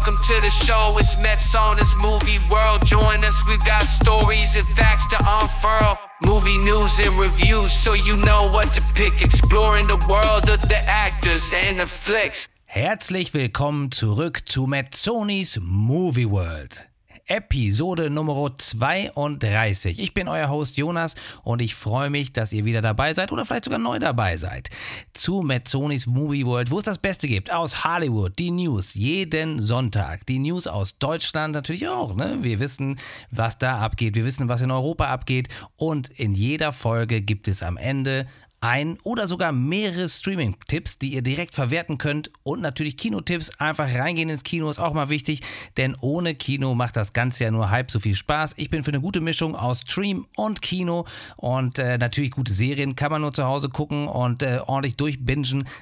Welcome to the show, it's Mets on this movie world. Join us, we've got stories and facts to unfurl. Movie news and reviews, so you know what to pick. Exploring the world of the actors and the flicks. Herzlich willkommen zurück zu Metzonis Movie World. Episode Nummer 32. Ich bin euer Host Jonas und ich freue mich, dass ihr wieder dabei seid oder vielleicht sogar neu dabei seid. Zu Metzonis Movie World, wo es das Beste gibt. Aus Hollywood, die News jeden Sonntag. Die News aus Deutschland natürlich auch. Ne? Wir wissen, was da abgeht. Wir wissen, was in Europa abgeht. Und in jeder Folge gibt es am Ende ein oder sogar mehrere Streaming-Tipps, die ihr direkt verwerten könnt und natürlich Kinotipps. Einfach reingehen ins Kino ist auch mal wichtig, denn ohne Kino macht das Ganze ja nur halb so viel Spaß. Ich bin für eine gute Mischung aus Stream und Kino und äh, natürlich gute Serien kann man nur zu Hause gucken und äh, ordentlich durchbingen.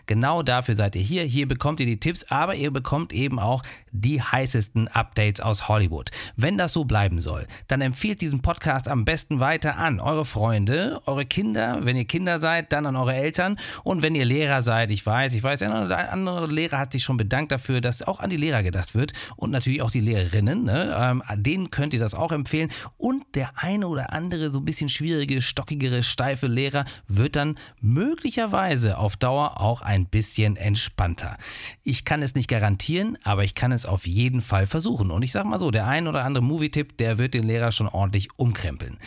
Genau dafür seid ihr hier. Hier bekommt ihr die Tipps, aber ihr bekommt eben auch die heißesten Updates aus Hollywood. Wenn das so bleiben soll, dann empfiehlt diesen Podcast am besten weiter an eure Freunde, eure Kinder, wenn ihr Kinder seid dann an eure Eltern. Und wenn ihr Lehrer seid, ich weiß, ich weiß, ein andere Lehrer hat sich schon bedankt dafür, dass auch an die Lehrer gedacht wird und natürlich auch die Lehrerinnen. Ne? Ähm, denen könnt ihr das auch empfehlen. Und der eine oder andere so ein bisschen schwierige, stockigere, steife Lehrer wird dann möglicherweise auf Dauer auch ein bisschen entspannter. Ich kann es nicht garantieren, aber ich kann es auf jeden Fall versuchen. Und ich sage mal so, der ein oder andere Movie-Tipp, der wird den Lehrer schon ordentlich umkrempeln.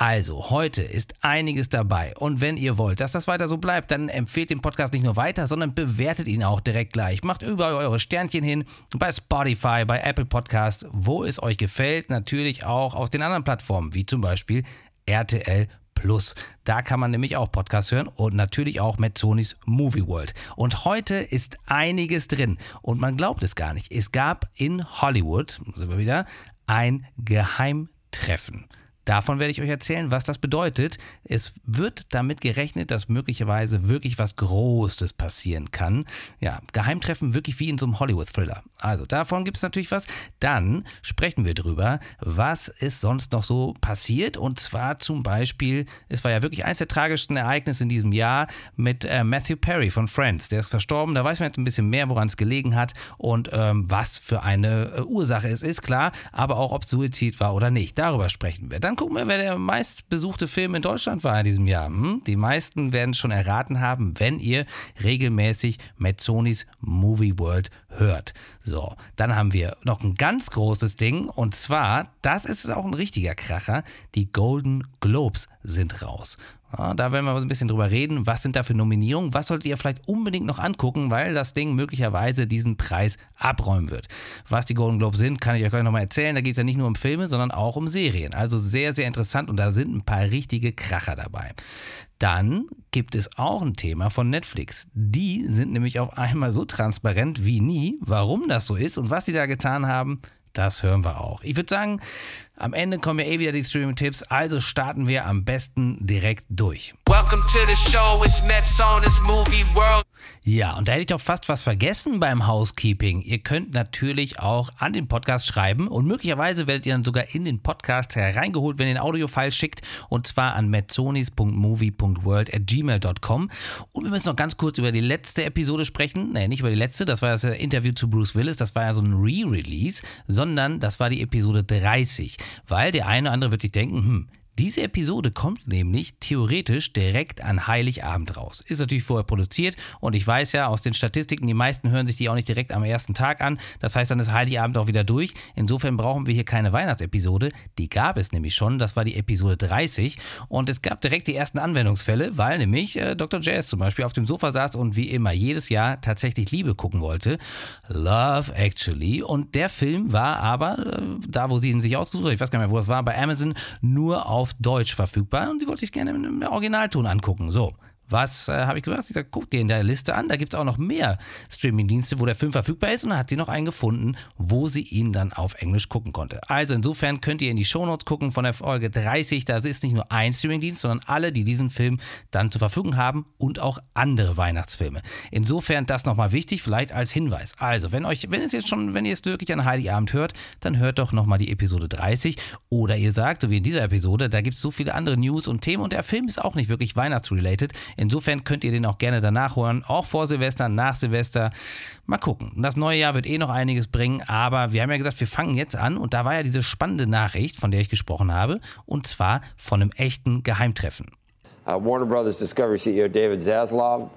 Also, heute ist einiges dabei. Und wenn ihr wollt, dass das weiter so bleibt, dann empfehlt den Podcast nicht nur weiter, sondern bewertet ihn auch direkt gleich. Macht überall eure Sternchen hin, bei Spotify, bei Apple Podcast, wo es euch gefällt. Natürlich auch auf den anderen Plattformen, wie zum Beispiel RTL Plus. Da kann man nämlich auch Podcasts hören und natürlich auch Metzonis Movie World. Und heute ist einiges drin und man glaubt es gar nicht. Es gab in Hollywood, sind wir wieder, ein Geheimtreffen. Davon werde ich euch erzählen, was das bedeutet. Es wird damit gerechnet, dass möglicherweise wirklich was Großes passieren kann. Ja, Geheimtreffen wirklich wie in so einem Hollywood-Thriller. Also davon gibt es natürlich was. Dann sprechen wir drüber, was ist sonst noch so passiert. Und zwar zum Beispiel, es war ja wirklich eines der tragischsten Ereignisse in diesem Jahr mit äh, Matthew Perry von Friends. Der ist verstorben. Da weiß man jetzt ein bisschen mehr, woran es gelegen hat und ähm, was für eine äh, Ursache es ist, klar. Aber auch, ob es Suizid war oder nicht. Darüber sprechen wir. Dann gucken wir, wer der meistbesuchte Film in Deutschland war in diesem Jahr. Hm? Die meisten werden es schon erraten haben, wenn ihr regelmäßig Metzonis Movie World hört. So, dann haben wir noch ein ganz großes Ding und zwar, das ist auch ein richtiger Kracher, die Golden Globes sind raus. Ja, da werden wir ein bisschen drüber reden. Was sind da für Nominierungen? Was solltet ihr vielleicht unbedingt noch angucken, weil das Ding möglicherweise diesen Preis abräumen wird? Was die Golden Globes sind, kann ich euch gleich nochmal erzählen. Da geht es ja nicht nur um Filme, sondern auch um Serien. Also sehr, sehr interessant und da sind ein paar richtige Kracher dabei. Dann gibt es auch ein Thema von Netflix. Die sind nämlich auf einmal so transparent wie nie. Warum das so ist und was sie da getan haben, das hören wir auch. Ich würde sagen, am Ende kommen ja eh wieder die Streaming-Tipps, also starten wir am besten direkt durch. Welcome to the show, it's Mets on this movie world. Ja, und da hätte ich doch fast was vergessen beim Housekeeping. Ihr könnt natürlich auch an den Podcast schreiben und möglicherweise werdet ihr dann sogar in den Podcast hereingeholt, wenn ihr ein Audiofile schickt und zwar an gmail.com. Und wir müssen noch ganz kurz über die letzte Episode sprechen. Nee, nicht über die letzte, das war das Interview zu Bruce Willis, das war ja so ein Re-Release, sondern das war die Episode 30, weil der eine oder andere wird sich denken, hm, diese Episode kommt nämlich theoretisch direkt an Heiligabend raus. Ist natürlich vorher produziert und ich weiß ja aus den Statistiken, die meisten hören sich die auch nicht direkt am ersten Tag an. Das heißt, dann ist Heiligabend auch wieder durch. Insofern brauchen wir hier keine Weihnachtsepisode. Die gab es nämlich schon. Das war die Episode 30 und es gab direkt die ersten Anwendungsfälle, weil nämlich äh, Dr. Jazz zum Beispiel auf dem Sofa saß und wie immer jedes Jahr tatsächlich Liebe gucken wollte. Love Actually. Und der Film war aber, äh, da wo sie ihn sich ausgesucht hat, ich weiß gar nicht mehr, wo das war, bei Amazon nur auf auf Deutsch verfügbar und die wollte ich gerne im Originalton angucken. So, was äh, habe ich gesagt? Ich sage, guck dir in der Liste an, da gibt es auch noch mehr Streamingdienste, wo der Film verfügbar ist und dann hat sie noch einen gefunden, wo sie ihn dann auf Englisch gucken konnte. Also insofern könnt ihr in die Shownotes gucken von der Folge 30, da ist nicht nur ein Streamingdienst, sondern alle, die diesen Film dann zur Verfügung haben und auch andere Weihnachtsfilme. Insofern das nochmal wichtig, vielleicht als Hinweis. Also, wenn euch, wenn es jetzt schon, wenn ihr es wirklich an Heiligabend hört, dann hört doch nochmal die Episode 30 oder ihr sagt, so wie in dieser Episode, da gibt es so viele andere News und Themen und der Film ist auch nicht wirklich weihnachtsrelated. Insofern könnt ihr den auch gerne danach hören, auch vor Silvester, nach Silvester. Mal gucken. Das neue Jahr wird eh noch einiges bringen, aber wir haben ja gesagt, wir fangen jetzt an und da war ja diese spannende Nachricht, von der ich gesprochen habe, und zwar von einem echten Geheimtreffen. Uh, Warner Brothers Discovery CEO David Zaslav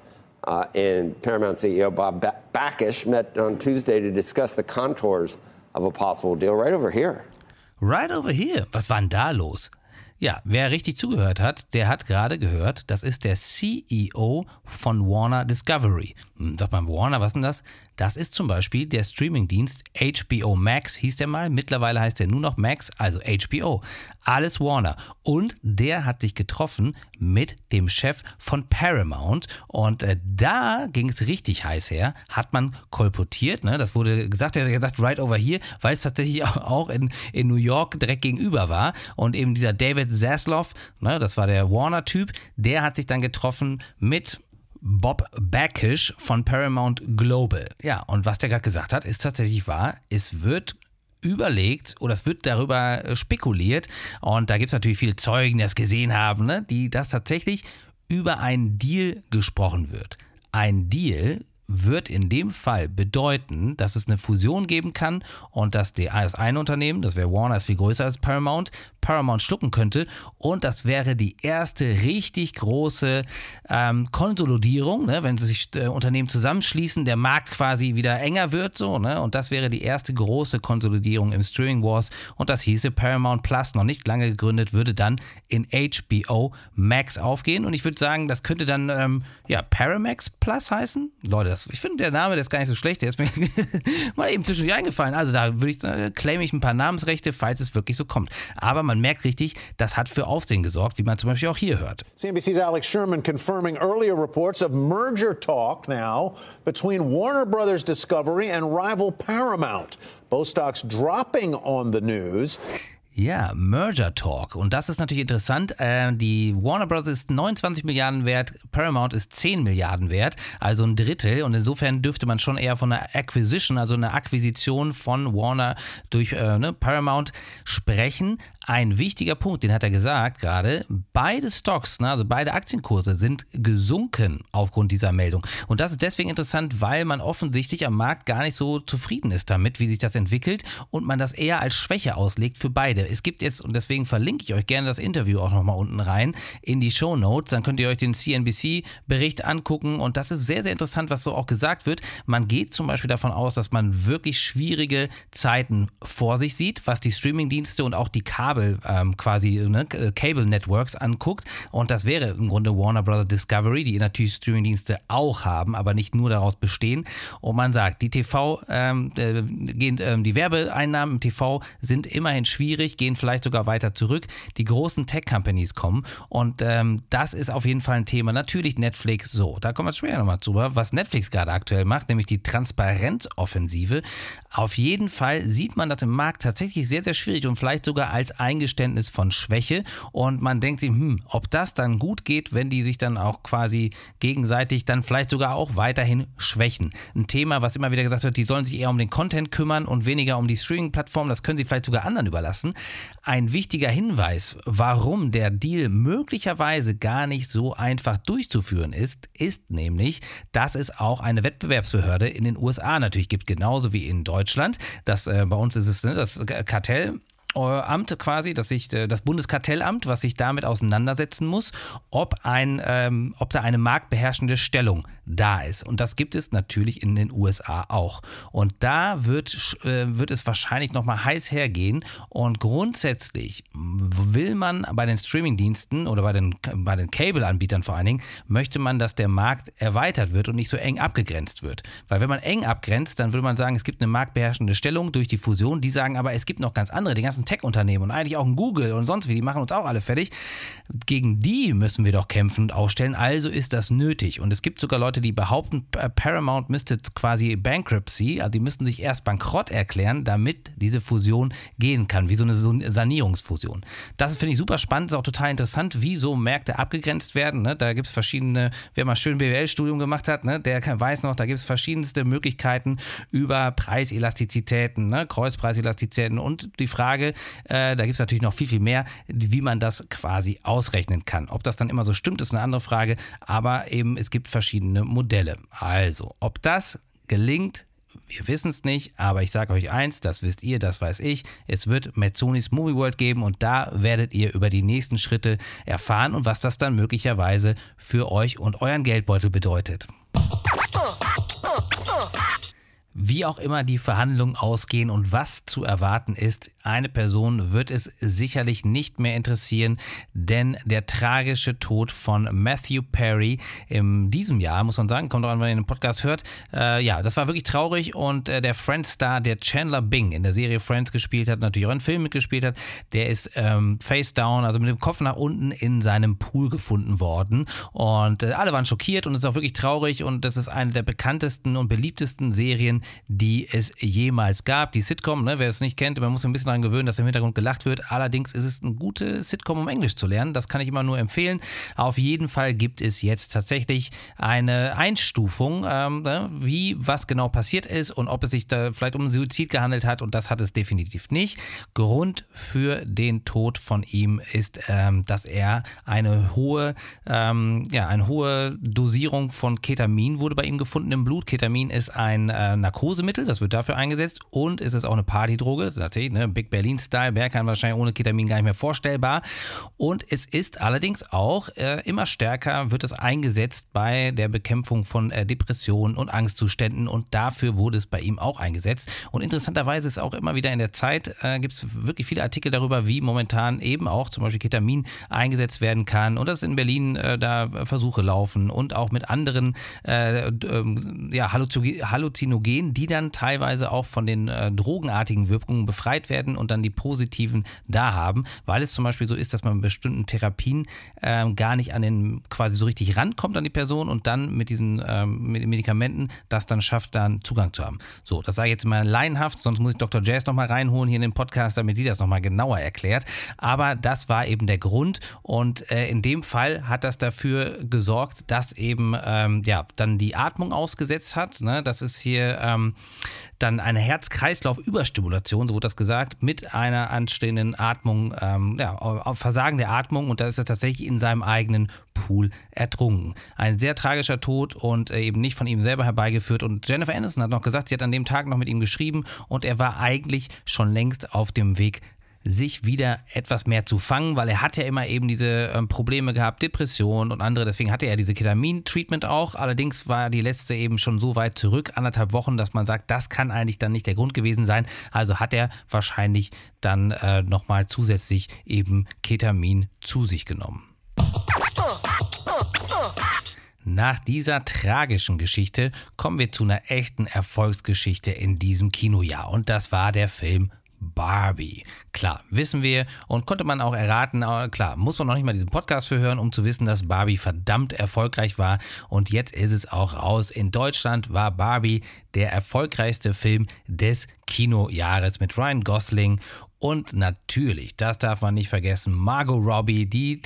uh, and Paramount CEO Bob Bakish met on Tuesday to discuss the contours of a possible deal right over here. Right over here? Was war denn da los? Ja, wer richtig zugehört hat, der hat gerade gehört, das ist der CEO von Warner Discovery. Sagt man Warner, was denn das? Das ist zum Beispiel der Streamingdienst HBO Max, hieß der mal. Mittlerweile heißt der nur noch Max, also HBO. Alles Warner. Und der hat sich getroffen mit dem Chef von Paramount. Und äh, da ging es richtig heiß her. Hat man kolportiert, ne? das wurde gesagt, er hat gesagt, right over here, weil es tatsächlich auch in, in New York direkt gegenüber war. Und eben dieser David Zaslav, ne, das war der Warner-Typ, der hat sich dann getroffen mit Bob Backish von Paramount Global. Ja, und was der gerade gesagt hat, ist tatsächlich wahr. Es wird überlegt oder es wird darüber äh, spekuliert und da gibt es natürlich viele Zeugen, die das gesehen haben, ne, die das tatsächlich über einen Deal gesprochen wird. Ein Deal wird in dem Fall bedeuten, dass es eine Fusion geben kann und dass das eine Unternehmen, das wäre Warner, ist viel größer als Paramount, Paramount schlucken könnte. Und das wäre die erste richtig große ähm, Konsolidierung, ne? wenn sich äh, Unternehmen zusammenschließen, der Markt quasi wieder enger wird. So, ne? Und das wäre die erste große Konsolidierung im Streaming Wars. Und das hieße Paramount Plus, noch nicht lange gegründet, würde dann in HBO Max aufgehen. Und ich würde sagen, das könnte dann ähm, ja, Paramax Plus heißen. Leute, das das, ich finde, der Name, der ist gar nicht so schlecht. Der ist mir mal eben zwischendurch eingefallen. Also da würde ich, äh, claim ich ein paar Namensrechte, falls es wirklich so kommt. Aber man merkt richtig, das hat für Aufsehen gesorgt, wie man zum Beispiel auch hier hört. CNBC's Alex Sherman confirming earlier reports of merger talk now between Warner Brothers Discovery and rival Paramount. Both stocks dropping on the news. Ja, Merger Talk. Und das ist natürlich interessant. Äh, die Warner Bros. ist 29 Milliarden wert, Paramount ist 10 Milliarden wert, also ein Drittel. Und insofern dürfte man schon eher von einer Acquisition, also einer Akquisition von Warner durch äh, ne, Paramount sprechen. Ein wichtiger Punkt, den hat er gesagt gerade, beide Stocks, ne, also beide Aktienkurse sind gesunken aufgrund dieser Meldung. Und das ist deswegen interessant, weil man offensichtlich am Markt gar nicht so zufrieden ist damit, wie sich das entwickelt und man das eher als Schwäche auslegt für beide. Es gibt jetzt, und deswegen verlinke ich euch gerne das Interview auch nochmal unten rein in die Show Notes, dann könnt ihr euch den CNBC-Bericht angucken und das ist sehr, sehr interessant, was so auch gesagt wird. Man geht zum Beispiel davon aus, dass man wirklich schwierige Zeiten vor sich sieht, was die Streamingdienste und auch die Kabel Kabel ähm, quasi, ne, Cable Networks anguckt. Und das wäre im Grunde Warner Bros. Discovery, die natürlich Streamingdienste auch haben, aber nicht nur daraus bestehen. Und man sagt, die TV, ähm, äh, gehen, ähm, die Werbeeinnahmen im TV sind immerhin schwierig, gehen vielleicht sogar weiter zurück. Die großen Tech-Companies kommen und ähm, das ist auf jeden Fall ein Thema. Natürlich Netflix so, da kommen wir später nochmal zu, was Netflix gerade aktuell macht, nämlich die Transparenzoffensive. Auf jeden Fall sieht man das im Markt tatsächlich sehr, sehr schwierig und vielleicht sogar als Eingeständnis von Schwäche und man denkt sich, hm, ob das dann gut geht, wenn die sich dann auch quasi gegenseitig dann vielleicht sogar auch weiterhin schwächen. Ein Thema, was immer wieder gesagt wird, die sollen sich eher um den Content kümmern und weniger um die Streaming-Plattform, das können sie vielleicht sogar anderen überlassen. Ein wichtiger Hinweis, warum der Deal möglicherweise gar nicht so einfach durchzuführen ist, ist nämlich, dass es auch eine Wettbewerbsbehörde in den USA natürlich gibt, genauso wie in Deutschland. Das, äh, bei uns ist es ne, das Kartell Amt quasi, dass sich äh, das Bundeskartellamt, was sich damit auseinandersetzen muss, ob ein, ähm, ob da eine marktbeherrschende Stellung da ist. Und das gibt es natürlich in den USA auch. Und da wird, äh, wird es wahrscheinlich nochmal heiß hergehen. Und grundsätzlich will man bei den Streamingdiensten oder bei den, bei den Cable-Anbietern vor allen Dingen, möchte man, dass der Markt erweitert wird und nicht so eng abgegrenzt wird. Weil wenn man eng abgrenzt, dann würde man sagen, es gibt eine marktbeherrschende Stellung durch die Fusion. Die sagen aber, es gibt noch ganz andere, die ganzen Tech-Unternehmen und eigentlich auch ein Google und sonst wie, die machen uns auch alle fertig. Gegen die müssen wir doch kämpfen und aufstellen. Also ist das nötig. Und es gibt sogar Leute, Leute, die behaupten, Paramount müsste quasi Bankruptcy, also die müssten sich erst bankrott erklären, damit diese Fusion gehen kann, wie so eine Sanierungsfusion. Das finde ich super spannend, ist auch total interessant, wie so Märkte abgegrenzt werden. Ne? Da gibt es verschiedene, wer mal schön BWL-Studium gemacht hat, ne? der weiß noch, da gibt es verschiedenste Möglichkeiten über Preiselastizitäten, ne? Kreuzpreiselastizitäten und die Frage, äh, da gibt es natürlich noch viel, viel mehr, wie man das quasi ausrechnen kann. Ob das dann immer so stimmt, ist eine andere Frage, aber eben es gibt verschiedene Modelle. Also, ob das gelingt, wir wissen es nicht, aber ich sage euch eins, das wisst ihr, das weiß ich. Es wird Metzonis Movie World geben und da werdet ihr über die nächsten Schritte erfahren und was das dann möglicherweise für euch und euren Geldbeutel bedeutet. Wie auch immer die Verhandlungen ausgehen und was zu erwarten ist, eine Person wird es sicherlich nicht mehr interessieren, denn der tragische Tod von Matthew Perry in diesem Jahr, muss man sagen, kommt auch an, wenn ihr den Podcast hört, äh, ja, das war wirklich traurig und äh, der Friends-Star, der Chandler Bing in der Serie Friends gespielt hat, natürlich auch in Film mitgespielt hat, der ist ähm, face down, also mit dem Kopf nach unten in seinem Pool gefunden worden und äh, alle waren schockiert und es ist auch wirklich traurig und das ist eine der bekanntesten und beliebtesten Serien, die es jemals gab. Die Sitcom, ne, wer es nicht kennt, man muss ein bisschen daran gewöhnen, dass im Hintergrund gelacht wird. Allerdings ist es eine gute Sitcom, um Englisch zu lernen. Das kann ich immer nur empfehlen. Auf jeden Fall gibt es jetzt tatsächlich eine Einstufung, ähm, ne, wie was genau passiert ist und ob es sich da vielleicht um Suizid gehandelt hat. Und das hat es definitiv nicht. Grund für den Tod von ihm ist, ähm, dass er eine hohe, ähm, ja, eine hohe Dosierung von Ketamin wurde bei ihm gefunden im Blut. Ketamin ist ein äh, Narkosemittel, das wird dafür eingesetzt und ist es auch eine Partydroge. Natürlich, ne, Big Berlin Style, kann wahrscheinlich ohne Ketamin gar nicht mehr vorstellbar. Und es ist allerdings auch äh, immer stärker, wird es eingesetzt bei der Bekämpfung von äh, Depressionen und Angstzuständen und dafür wurde es bei ihm auch eingesetzt. Und interessanterweise ist auch immer wieder in der Zeit, äh, gibt es wirklich viele Artikel darüber, wie momentan eben auch zum Beispiel Ketamin eingesetzt werden kann und dass in Berlin äh, da Versuche laufen und auch mit anderen äh, ähm, ja, Halluzinogenen, die dann teilweise auch von den äh, drogenartigen Wirkungen befreit werden und dann die positiven da haben, weil es zum Beispiel so ist, dass man mit bestimmten Therapien ähm, gar nicht an den quasi so richtig rankommt an die Person und dann mit diesen ähm, Medikamenten das dann schafft, dann Zugang zu haben. So, das sage ich jetzt mal laienhaft, sonst muss ich Dr. Jazz nochmal reinholen hier in den Podcast, damit sie das nochmal genauer erklärt. Aber das war eben der Grund und äh, in dem Fall hat das dafür gesorgt, dass eben ähm, ja dann die Atmung ausgesetzt hat. Ne? Das ist hier ähm, dann eine Herz-Kreislauf-Überstimulation, so wurde das gesagt, mit einer anstehenden Atmung, ähm, ja, Versagen der Atmung und da ist er tatsächlich in seinem eigenen Pool ertrunken. Ein sehr tragischer Tod und äh, eben nicht von ihm selber herbeigeführt. Und Jennifer Aniston hat noch gesagt, sie hat an dem Tag noch mit ihm geschrieben und er war eigentlich schon längst auf dem Weg sich wieder etwas mehr zu fangen, weil er hat ja immer eben diese ähm, Probleme gehabt, Depressionen und andere. Deswegen hatte er diese Ketamin-Treatment auch. Allerdings war die letzte eben schon so weit zurück, anderthalb Wochen, dass man sagt, das kann eigentlich dann nicht der Grund gewesen sein. Also hat er wahrscheinlich dann äh, nochmal zusätzlich eben Ketamin zu sich genommen. Nach dieser tragischen Geschichte kommen wir zu einer echten Erfolgsgeschichte in diesem Kinojahr und das war der Film Barbie. Klar, wissen wir und konnte man auch erraten, klar, muss man noch nicht mal diesen Podcast für hören, um zu wissen, dass Barbie verdammt erfolgreich war. Und jetzt ist es auch raus. In Deutschland war Barbie der erfolgreichste Film des Kinojahres mit Ryan Gosling und natürlich, das darf man nicht vergessen, Margot Robbie, die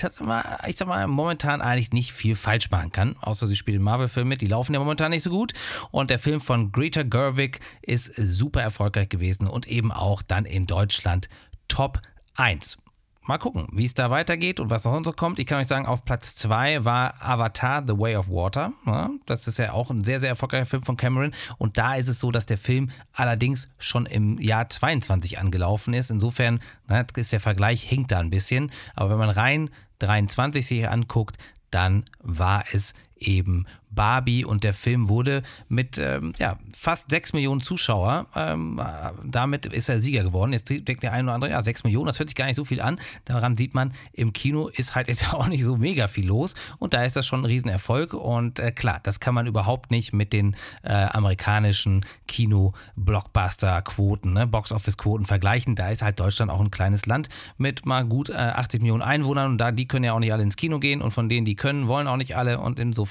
ich sag mal, momentan eigentlich nicht viel falsch machen kann. Außer sie spielt in Marvel-Filmen mit, die laufen ja momentan nicht so gut. Und der Film von Greta Gerwig ist super erfolgreich gewesen und eben auch dann in Deutschland Top 1 mal gucken, wie es da weitergeht und was noch so kommt. Ich kann euch sagen, auf Platz 2 war Avatar The Way of Water. Ja, das ist ja auch ein sehr, sehr erfolgreicher Film von Cameron. Und da ist es so, dass der Film allerdings schon im Jahr 22 angelaufen ist. Insofern na, ist der Vergleich hinkt da ein bisschen. Aber wenn man rein 23 sich anguckt, dann war es eben Barbie und der Film wurde mit ähm, ja, fast 6 Millionen Zuschauer, ähm, damit ist er Sieger geworden. Jetzt denkt der eine oder andere, ja, 6 Millionen, das hört sich gar nicht so viel an. Daran sieht man, im Kino ist halt jetzt auch nicht so mega viel los und da ist das schon ein Riesenerfolg und äh, klar, das kann man überhaupt nicht mit den äh, amerikanischen Kino-Blockbuster-Quoten, ne, Box-Office-Quoten vergleichen. Da ist halt Deutschland auch ein kleines Land mit mal gut äh, 80 Millionen Einwohnern und da, die können ja auch nicht alle ins Kino gehen und von denen, die können, wollen auch nicht alle und insofern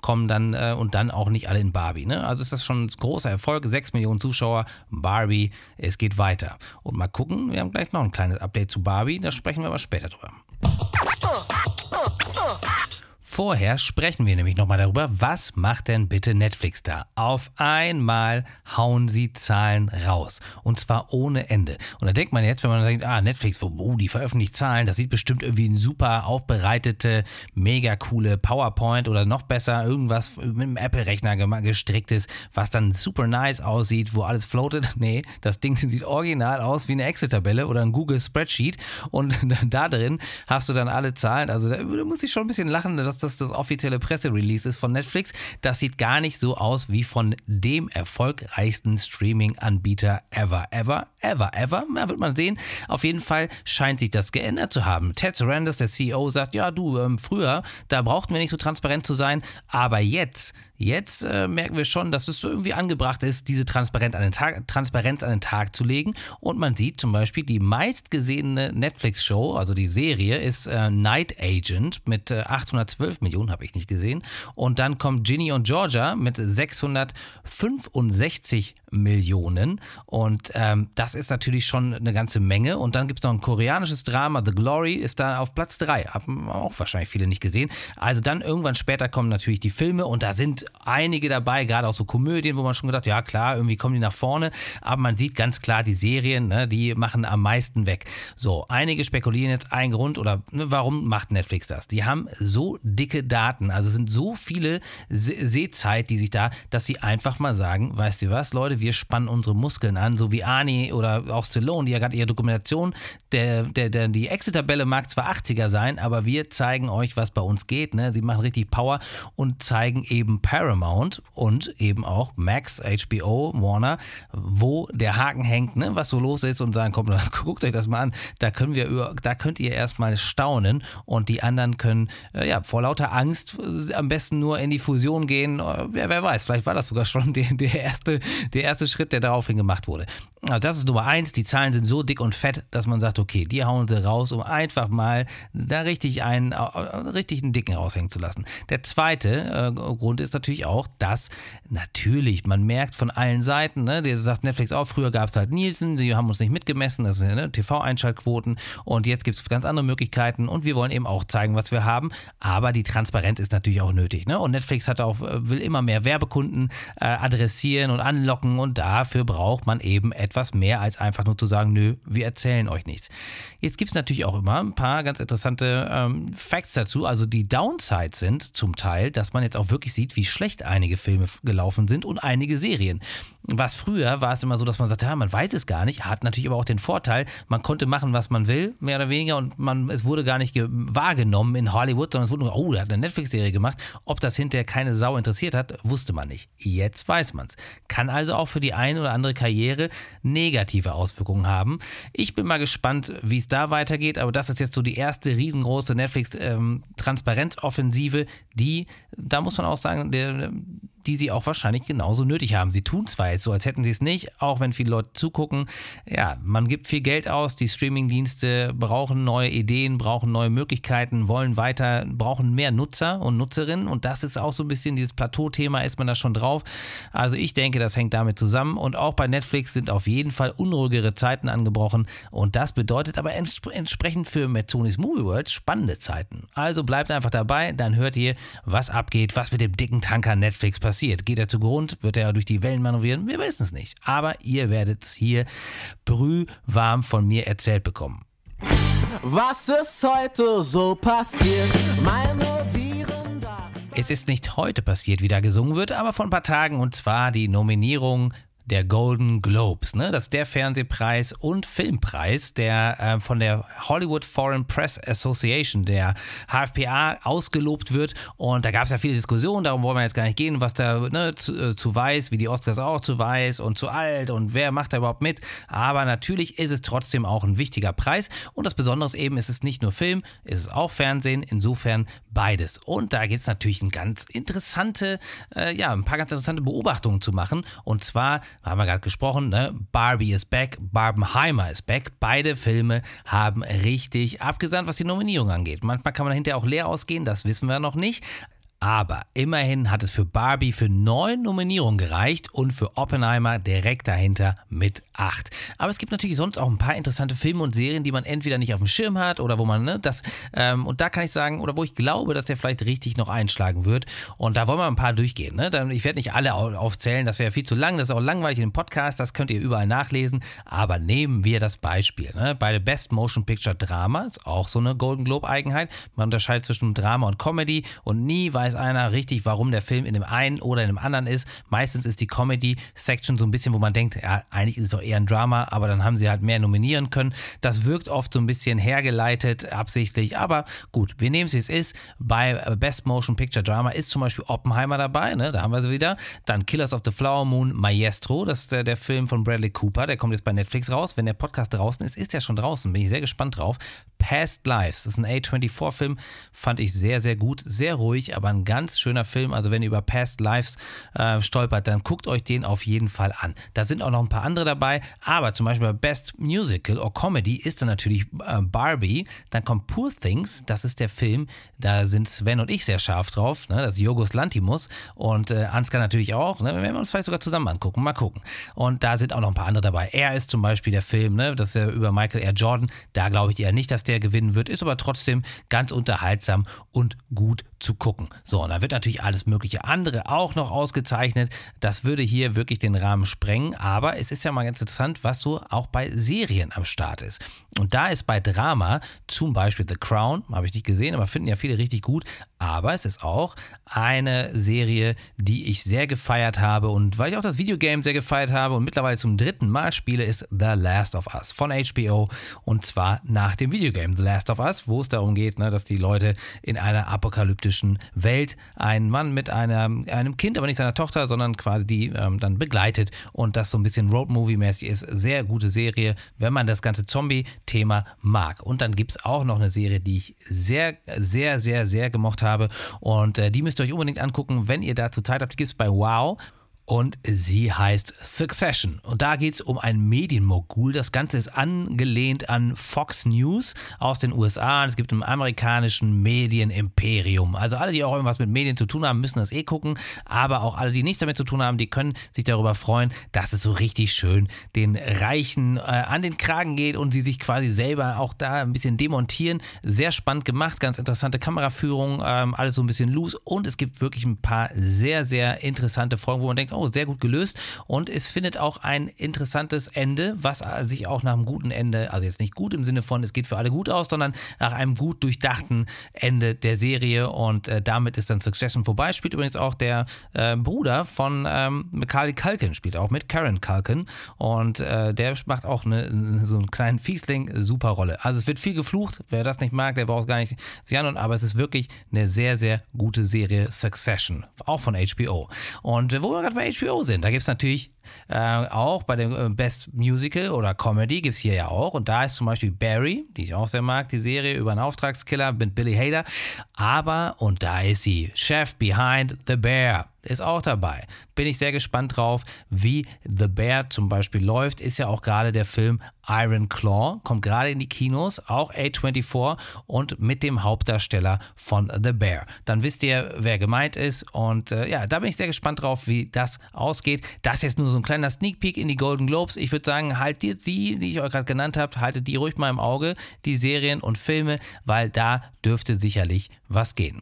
kommt kommen dann äh, und dann auch nicht alle in Barbie. Ne? Also ist das schon ein großer Erfolg. 6 Millionen Zuschauer, Barbie, es geht weiter. Und mal gucken, wir haben gleich noch ein kleines Update zu Barbie, da sprechen wir aber später drüber. Vorher sprechen wir nämlich nochmal darüber, was macht denn bitte Netflix da? Auf einmal hauen sie Zahlen raus. Und zwar ohne Ende. Und da denkt man jetzt, wenn man denkt, ah, Netflix, oh, die veröffentlicht Zahlen, das sieht bestimmt irgendwie ein super aufbereitete, mega coole PowerPoint oder noch besser, irgendwas mit einem Apple-Rechner gestrickt ist, was dann super nice aussieht, wo alles floatet. Nee, das Ding sieht original aus wie eine Excel-Tabelle oder ein Google-Spreadsheet. Und da drin hast du dann alle Zahlen. Also da muss ich schon ein bisschen lachen, dass das das offizielle Presserelease ist von Netflix. Das sieht gar nicht so aus wie von dem erfolgreichsten Streaming-Anbieter ever, ever, ever, ever. Na, wird man sehen. Auf jeden Fall scheint sich das geändert zu haben. Ted Sarandis, der CEO, sagt, ja du, ähm, früher, da brauchten wir nicht so transparent zu sein, aber jetzt Jetzt äh, merken wir schon, dass es so irgendwie angebracht ist, diese Transparenz an, den Tag, Transparenz an den Tag zu legen. Und man sieht zum Beispiel, die meistgesehene Netflix-Show, also die Serie, ist äh, Night Agent mit äh, 812 Millionen, habe ich nicht gesehen. Und dann kommt Ginny und Georgia mit 665 Millionen. Und ähm, das ist natürlich schon eine ganze Menge. Und dann gibt es noch ein koreanisches Drama, The Glory, ist da auf Platz 3. Haben auch wahrscheinlich viele nicht gesehen. Also dann irgendwann später kommen natürlich die Filme und da sind einige dabei, gerade auch so Komödien, wo man schon gedacht, ja klar, irgendwie kommen die nach vorne, aber man sieht ganz klar, die Serien, ne, die machen am meisten weg. So, einige spekulieren jetzt einen Grund oder ne, warum macht Netflix das? Die haben so dicke Daten, also sind so viele Se Sehzeit, die sich da, dass sie einfach mal sagen, weißt du was, Leute, wir spannen unsere Muskeln an, so wie Arnie oder auch Stallone, die ja gerade ihre Dokumentation, der, der, der, die Exit-Tabelle mag zwar 80er sein, aber wir zeigen euch, was bei uns geht. Ne? Sie machen richtig Power und zeigen eben Paramount und eben auch Max, HBO, Warner, wo der Haken hängt, ne, was so los ist und sagen, komm, guckt euch das mal an, da können wir da könnt ihr erstmal staunen und die anderen können äh, ja vor lauter Angst äh, am besten nur in die Fusion gehen. Äh, wer, wer weiß, vielleicht war das sogar schon der, der, erste, der erste Schritt, der daraufhin gemacht wurde. Also das ist Nummer eins, die Zahlen sind so dick und fett, dass man sagt, okay, die hauen sie raus, um einfach mal da richtig einen, richtig einen dicken raushängen zu lassen. Der zweite äh, Grund ist natürlich, auch, dass natürlich, man merkt von allen Seiten, ne, der sagt Netflix auch, früher gab es halt Nielsen, die haben uns nicht mitgemessen, das sind ne, TV-Einschaltquoten und jetzt gibt es ganz andere Möglichkeiten und wir wollen eben auch zeigen, was wir haben, aber die Transparenz ist natürlich auch nötig. Ne? Und Netflix hat auch, äh, will immer mehr Werbekunden äh, adressieren und anlocken und dafür braucht man eben etwas mehr als einfach nur zu sagen, nö, wir erzählen euch nichts. Jetzt gibt es natürlich auch immer ein paar ganz interessante ähm, Facts dazu, also die Downsides sind zum Teil, dass man jetzt auch wirklich sieht, wie schlecht einige Filme gelaufen sind und einige Serien. Was früher war es immer so, dass man sagte, ja, man weiß es gar nicht, hat natürlich aber auch den Vorteil, man konnte machen, was man will, mehr oder weniger, und man, es wurde gar nicht wahrgenommen in Hollywood, sondern es wurde nur, oh, der hat eine Netflix-Serie gemacht. Ob das hinterher keine Sau interessiert hat, wusste man nicht. Jetzt weiß man es. Kann also auch für die eine oder andere Karriere negative Auswirkungen haben. Ich bin mal gespannt, wie es da weitergeht, aber das ist jetzt so die erste riesengroße Netflix-Transparenzoffensive, ähm, die, da muss man auch sagen, der die sie auch wahrscheinlich genauso nötig haben. Sie tun zwar jetzt so, als hätten sie es nicht, auch wenn viele Leute zugucken. Ja, man gibt viel Geld aus, die Streamingdienste brauchen neue Ideen, brauchen neue Möglichkeiten, wollen weiter, brauchen mehr Nutzer und Nutzerinnen und das ist auch so ein bisschen dieses Plateauthema, ist man da schon drauf. Also ich denke, das hängt damit zusammen und auch bei Netflix sind auf jeden Fall unruhigere Zeiten angebrochen und das bedeutet aber entsp entsprechend für Metzonis Movie World spannende Zeiten. Also bleibt einfach dabei, dann hört ihr, was abgeht, was mit dem dicken Tanker Netflix passiert passiert. Geht er zugrund? Wird er durch die Wellen manövrieren? Wir wissen es nicht. Aber ihr werdet es hier brühwarm von mir erzählt bekommen. Was ist heute so passiert? Meine. Es ist nicht heute passiert, wie da gesungen wird, aber vor ein paar Tagen und zwar die Nominierung der Golden Globes. Ne? Das ist der Fernsehpreis und Filmpreis, der äh, von der Hollywood Foreign Press Association, der HFPA, ausgelobt wird. Und da gab es ja viele Diskussionen, darum wollen wir jetzt gar nicht gehen, was da ne, zu, äh, zu weiß, wie die Oscars auch zu weiß und zu alt und wer macht da überhaupt mit. Aber natürlich ist es trotzdem auch ein wichtiger Preis. Und das Besondere ist eben, es ist nicht nur Film, es ist auch Fernsehen, insofern beides. Und da gibt es natürlich ein ganz interessante, äh, ja, ein paar ganz interessante Beobachtungen zu machen. Und zwar haben wir gerade gesprochen, ne? Barbie is back, Barbenheimer is back. Beide Filme haben richtig abgesandt, was die Nominierung angeht. Manchmal kann man dahinter auch leer ausgehen, das wissen wir noch nicht. Aber immerhin hat es für Barbie für neun Nominierungen gereicht und für Oppenheimer direkt dahinter mit acht. Aber es gibt natürlich sonst auch ein paar interessante Filme und Serien, die man entweder nicht auf dem Schirm hat oder wo man ne, das ähm, und da kann ich sagen oder wo ich glaube, dass der vielleicht richtig noch einschlagen wird. Und da wollen wir ein paar durchgehen. Ne? Ich werde nicht alle aufzählen, das wäre viel zu lang. Das ist auch langweilig in dem Podcast. Das könnt ihr überall nachlesen. Aber nehmen wir das Beispiel. Ne? Bei der Best Motion Picture Drama ist auch so eine Golden Globe Eigenheit. Man unterscheidet zwischen Drama und Comedy und nie weiß weiß einer richtig, warum der Film in dem einen oder in dem anderen ist. Meistens ist die Comedy-Section so ein bisschen, wo man denkt, ja, eigentlich ist es doch eher ein Drama, aber dann haben sie halt mehr nominieren können. Das wirkt oft so ein bisschen hergeleitet, absichtlich, aber gut, wir nehmen es, wie es ist. Bei Best Motion Picture Drama ist zum Beispiel Oppenheimer dabei, ne? da haben wir sie wieder. Dann Killers of the Flower Moon, Maestro, das ist der, der Film von Bradley Cooper, der kommt jetzt bei Netflix raus. Wenn der Podcast draußen ist, ist der schon draußen, bin ich sehr gespannt drauf. Past Lives, das ist ein A24-Film, fand ich sehr, sehr gut, sehr ruhig, aber ein ganz schöner Film. Also wenn ihr über Past Lives äh, stolpert, dann guckt euch den auf jeden Fall an. Da sind auch noch ein paar andere dabei, aber zum Beispiel bei Best Musical or Comedy ist dann natürlich äh, Barbie. Dann kommt Poor Things, das ist der Film, da sind Sven und ich sehr scharf drauf. Ne? Das ist Jogos Lantimos und äh, Ansgar natürlich auch. Ne? Wenn wir uns vielleicht sogar zusammen angucken, mal gucken. Und da sind auch noch ein paar andere dabei. Er ist zum Beispiel der Film, ne? das ist ja über Michael R. Jordan. Da glaube ich eher nicht, dass der gewinnen wird, ist aber trotzdem ganz unterhaltsam und gut zu gucken. So, und da wird natürlich alles mögliche andere auch noch ausgezeichnet. Das würde hier wirklich den Rahmen sprengen, aber es ist ja mal ganz interessant, was so auch bei Serien am Start ist. Und da ist bei Drama zum Beispiel The Crown, habe ich nicht gesehen, aber finden ja viele richtig gut, aber es ist auch eine Serie, die ich sehr gefeiert habe und weil ich auch das Videogame sehr gefeiert habe und mittlerweile zum dritten Mal spiele, ist The Last of Us von HBO und zwar nach dem Videogame The Last of Us, wo es darum geht, ne, dass die Leute in einer apokalyptischen Welt einen Mann mit einer, einem Kind, aber nicht seiner Tochter, sondern quasi die ähm, dann begleitet und das so ein bisschen Roadmovie-mäßig ist. Sehr gute Serie, wenn man das ganze Zombie-Thema mag. Und dann gibt es auch noch eine Serie, die ich sehr, sehr, sehr, sehr gemocht habe und äh, die müsst ihr euch unbedingt angucken, wenn ihr dazu Zeit habt. Die gibt es bei Wow und sie heißt Succession. Und da geht es um ein Medienmogul. Das Ganze ist angelehnt an Fox News aus den USA. Es gibt ein amerikanischen Medienimperium. Also alle, die auch irgendwas mit Medien zu tun haben, müssen das eh gucken. Aber auch alle, die nichts damit zu tun haben, die können sich darüber freuen, dass es so richtig schön den Reichen äh, an den Kragen geht und sie sich quasi selber auch da ein bisschen demontieren. Sehr spannend gemacht, ganz interessante Kameraführung, ähm, alles so ein bisschen loose. Und es gibt wirklich ein paar sehr, sehr interessante Folgen, wo man denkt, oh, sehr gut gelöst. Und es findet auch ein interessantes Ende, was sich auch nach einem guten Ende, also jetzt nicht gut im Sinne von, es geht für alle gut aus, sondern nach einem gut durchdachten Ende der Serie. Und äh, damit ist dann Succession vorbei. Spielt übrigens auch der äh, Bruder von ähm, Macaulay Culkin, spielt auch mit Karen Culkin. Und äh, der macht auch eine, so einen kleinen Fiesling, super Rolle. Also es wird viel geflucht. Wer das nicht mag, der braucht es gar nicht sich an. Aber es ist wirklich eine sehr, sehr gute Serie Succession. Auch von HBO. Und äh, wo wir gerade bei HBO sind. Da gibt es natürlich äh, auch bei dem äh, Best Musical oder Comedy gibt es hier ja auch. Und da ist zum Beispiel Barry, die ich auch sehr mag, die Serie über einen Auftragskiller mit Billy Hader. Aber, und da ist sie, Chef Behind the Bear ist auch dabei. Bin ich sehr gespannt drauf, wie The Bear zum Beispiel läuft. Ist ja auch gerade der Film Iron Claw, kommt gerade in die Kinos, auch A24 und mit dem Hauptdarsteller von The Bear. Dann wisst ihr, wer gemeint ist. Und äh, ja, da bin ich sehr gespannt drauf, wie das ausgeht. Das ist jetzt nur so ein kleiner Sneak Peek in die Golden Globes. Ich würde sagen, haltet die, die ich euch gerade genannt habe, haltet die ruhig mal im Auge, die Serien und Filme, weil da dürfte sicherlich was gehen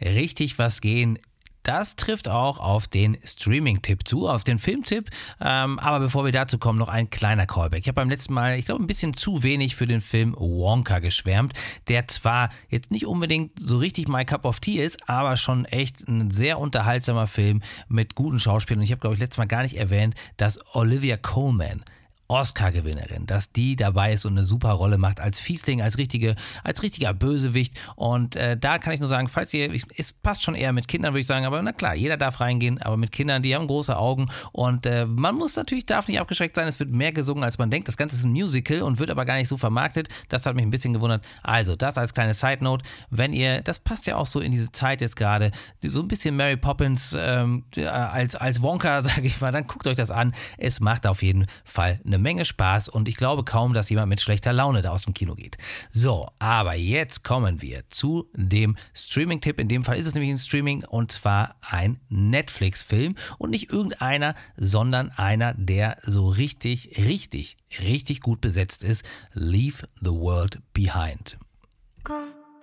richtig was gehen. Das trifft auch auf den Streaming-Tipp zu, auf den Filmtipp. Ähm, aber bevor wir dazu kommen, noch ein kleiner Callback. Ich habe beim letzten Mal, ich glaube, ein bisschen zu wenig für den Film Wonka geschwärmt, der zwar jetzt nicht unbedingt so richtig My Cup of Tea ist, aber schon echt ein sehr unterhaltsamer Film mit guten Schauspielern. Und ich habe, glaube ich, letztes Mal gar nicht erwähnt, dass Olivia Coleman Oscar-Gewinnerin, dass die dabei ist und eine super Rolle macht als Fiesling, als richtige, als richtiger Bösewicht. Und äh, da kann ich nur sagen, falls ihr, es passt schon eher mit Kindern, würde ich sagen, aber na klar, jeder darf reingehen, aber mit Kindern, die haben große Augen und äh, man muss natürlich, darf nicht abgeschreckt sein, es wird mehr gesungen, als man denkt. Das Ganze ist ein Musical und wird aber gar nicht so vermarktet. Das hat mich ein bisschen gewundert. Also, das als kleine Side-Note, wenn ihr, das passt ja auch so in diese Zeit jetzt gerade, so ein bisschen Mary Poppins ähm, als, als Wonka, sage ich mal, dann guckt euch das an. Es macht auf jeden Fall eine eine Menge Spaß und ich glaube kaum, dass jemand mit schlechter Laune da aus dem Kino geht. So, aber jetzt kommen wir zu dem Streaming-Tipp. In dem Fall ist es nämlich ein Streaming und zwar ein Netflix-Film und nicht irgendeiner, sondern einer, der so richtig, richtig, richtig gut besetzt ist. Leave the World Behind.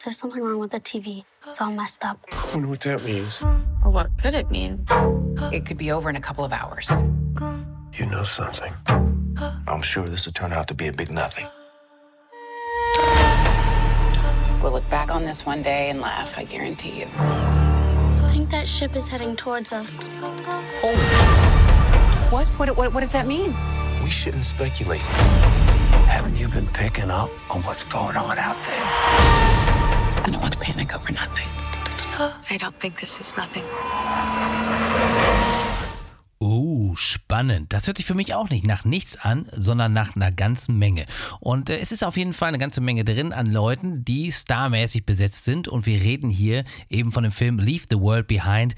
There's something wrong with the TV. It's all messed up. I wonder what that means. Or what could it mean? It could be over in a couple of hours. You know something. I'm sure this will turn out to be a big nothing. We'll look back on this one day and laugh, I guarantee you. I think that ship is heading towards us. What? What, what, what does that mean? We shouldn't speculate. Haven't you been picking up on what's going on out there? I don't want to panic over nothing. I don't think this is nothing. Spannend. Das hört sich für mich auch nicht nach nichts an, sondern nach einer ganzen Menge. Und äh, es ist auf jeden Fall eine ganze Menge drin an Leuten, die starmäßig besetzt sind. Und wir reden hier eben von dem Film Leave the World Behind.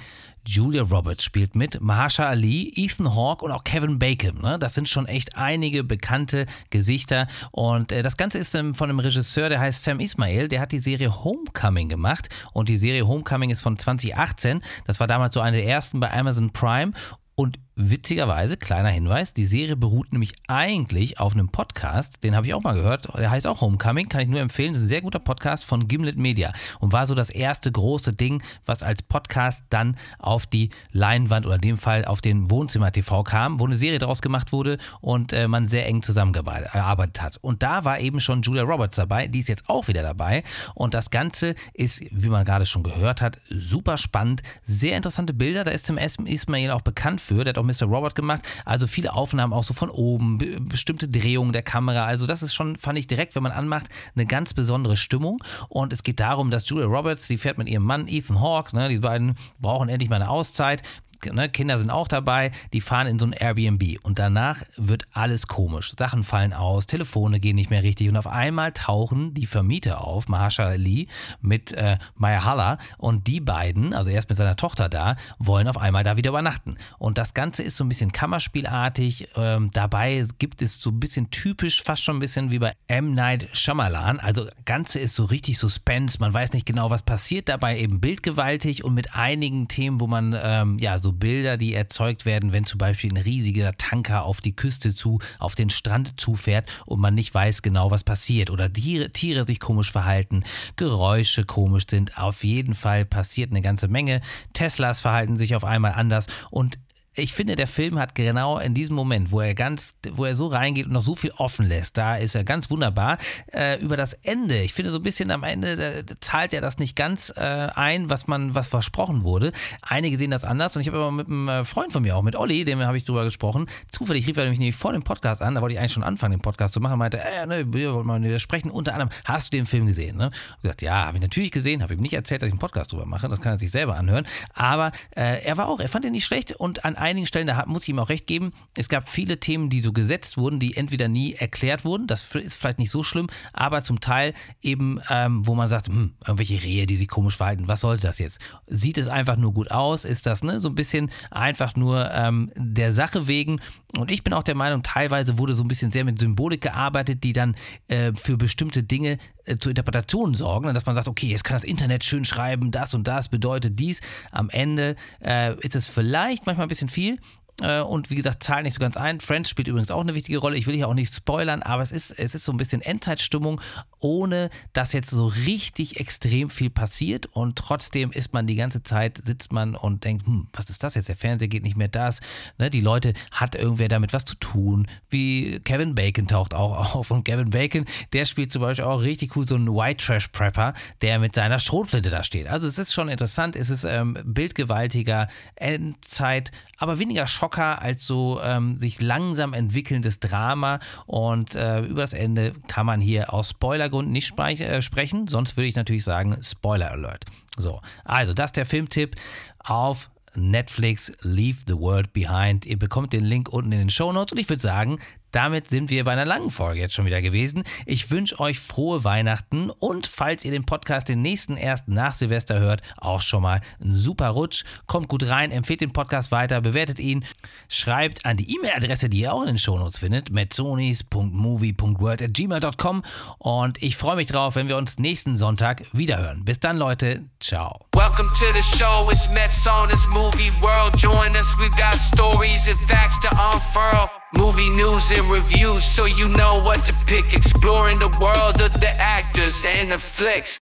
Julia Roberts spielt mit, Mahershala Ali, Ethan Hawke und auch Kevin Bacon. Ne? Das sind schon echt einige bekannte Gesichter. Und äh, das Ganze ist ähm, von einem Regisseur, der heißt Sam Ismail. Der hat die Serie Homecoming gemacht. Und die Serie Homecoming ist von 2018. Das war damals so eine der ersten bei Amazon Prime. Und witzigerweise, kleiner Hinweis, die Serie beruht nämlich eigentlich auf einem Podcast, den habe ich auch mal gehört, der heißt auch Homecoming, kann ich nur empfehlen, das ist ein sehr guter Podcast von Gimlet Media und war so das erste große Ding, was als Podcast dann auf die Leinwand oder in dem Fall auf den Wohnzimmer TV kam, wo eine Serie daraus gemacht wurde und äh, man sehr eng zusammengearbeitet hat. Und da war eben schon Julia Roberts dabei, die ist jetzt auch wieder dabei und das Ganze ist, wie man gerade schon gehört hat, super spannend, sehr interessante Bilder, da ist Tim Ismail auch bekannt für, der hat auch Mr. Robert gemacht. Also viele Aufnahmen auch so von oben, be bestimmte Drehungen der Kamera. Also das ist schon, fand ich direkt, wenn man anmacht, eine ganz besondere Stimmung. Und es geht darum, dass Julia Roberts, die fährt mit ihrem Mann Ethan Hawke, ne, die beiden brauchen endlich mal eine Auszeit, ne, Kinder sind auch dabei, die fahren in so ein Airbnb und danach wird alles komisch. Sachen fallen aus, Telefone gehen nicht mehr richtig und auf einmal tauchen die Vermieter auf, Mahershala Ali mit äh, Maya Halla und die beiden, also erst mit seiner Tochter da, wollen auf einmal da wieder übernachten. Und das Ganze ist so ein bisschen Kammerspielartig, ähm, dabei gibt es so ein bisschen typisch, fast schon ein bisschen wie bei M. Night Shyamalan, also Ganze ist so richtig Suspense, man weiß nicht genau, was passiert, dabei eben bildgewaltig und mit einigen Themen, wo man ähm, ja so Bilder, die erzeugt werden, wenn zum Beispiel ein riesiger Tanker auf die Küste zu, auf den Strand zufährt und man nicht weiß genau, was passiert oder Tiere, Tiere sich komisch verhalten, Geräusche komisch sind. Auf jeden Fall passiert eine ganze Menge. Teslas verhalten sich auf einmal anders und ich finde, der Film hat genau in diesem Moment, wo er ganz, wo er so reingeht und noch so viel offen lässt, da ist er ganz wunderbar. Äh, über das Ende, ich finde so ein bisschen am Ende da zahlt er das nicht ganz äh, ein, was man, was versprochen wurde. Einige sehen das anders und ich habe aber mit einem äh, Freund von mir auch, mit Olli, dem habe ich drüber gesprochen. Zufällig rief er nämlich vor dem Podcast an, da wollte ich eigentlich schon anfangen, den Podcast zu machen, meinte, äh, ne, wir wollen mal sprechen. Unter anderem, hast du den Film gesehen? Ne? Ich gesagt, ja, habe ich natürlich gesehen, habe ihm nicht erzählt, dass ich einen Podcast drüber mache, das kann er sich selber anhören. Aber äh, er war auch, er fand den nicht schlecht und an einigen Stellen, da muss ich ihm auch recht geben, es gab viele Themen, die so gesetzt wurden, die entweder nie erklärt wurden, das ist vielleicht nicht so schlimm, aber zum Teil eben, ähm, wo man sagt, hm, irgendwelche Rehe, die sich komisch verhalten, was sollte das jetzt? Sieht es einfach nur gut aus? Ist das ne, so ein bisschen einfach nur ähm, der Sache wegen? Und ich bin auch der Meinung, teilweise wurde so ein bisschen sehr mit Symbolik gearbeitet, die dann äh, für bestimmte Dinge äh, zur Interpretation sorgen, dass man sagt, okay, jetzt kann das Internet schön schreiben, das und das bedeutet dies. Am Ende äh, ist es vielleicht manchmal ein bisschen viel, äh, und wie gesagt, zahlt nicht so ganz ein. Friends spielt übrigens auch eine wichtige Rolle. Ich will hier auch nicht spoilern, aber es ist, es ist so ein bisschen Endzeitstimmung, ohne dass jetzt so richtig extrem viel passiert. Und trotzdem ist man die ganze Zeit, sitzt man und denkt, hm, was ist das jetzt? Der Fernseher geht nicht mehr das. Ne, die Leute, hat irgendwer damit was zu tun? Wie Kevin Bacon taucht auch auf. Und Kevin Bacon, der spielt zum Beispiel auch richtig cool so einen White Trash Prepper, der mit seiner Schrotflinte da steht. Also es ist schon interessant, es ist ähm, bildgewaltiger Endzeit, aber weniger Schocker als so ähm, sich langsam entwickelndes Drama. Und äh, über das Ende kann man hier aus Spoilergründen nicht äh, sprechen. Sonst würde ich natürlich sagen Spoiler Alert. So, also das ist der Filmtipp auf Netflix Leave the World Behind. Ihr bekommt den Link unten in den Show Notes und ich würde sagen, damit sind wir bei einer langen Folge jetzt schon wieder gewesen. Ich wünsche euch frohe Weihnachten und falls ihr den Podcast den nächsten erst nach Silvester hört, auch schon mal einen super Rutsch. Kommt gut rein, empfehlt den Podcast weiter, bewertet ihn, schreibt an die E-Mail-Adresse, die ihr auch in den Shownotes findet, metzonis.movie.word.gmail.com und ich freue mich drauf, wenn wir uns nächsten Sonntag wiederhören. Bis dann, Leute. Ciao. Welcome to the show. It's Metzonis Movie World. Join us. We've got stories and facts to unfurl. Movie news and reviews, so you know what to pick. Exploring the world of the actors and the flicks.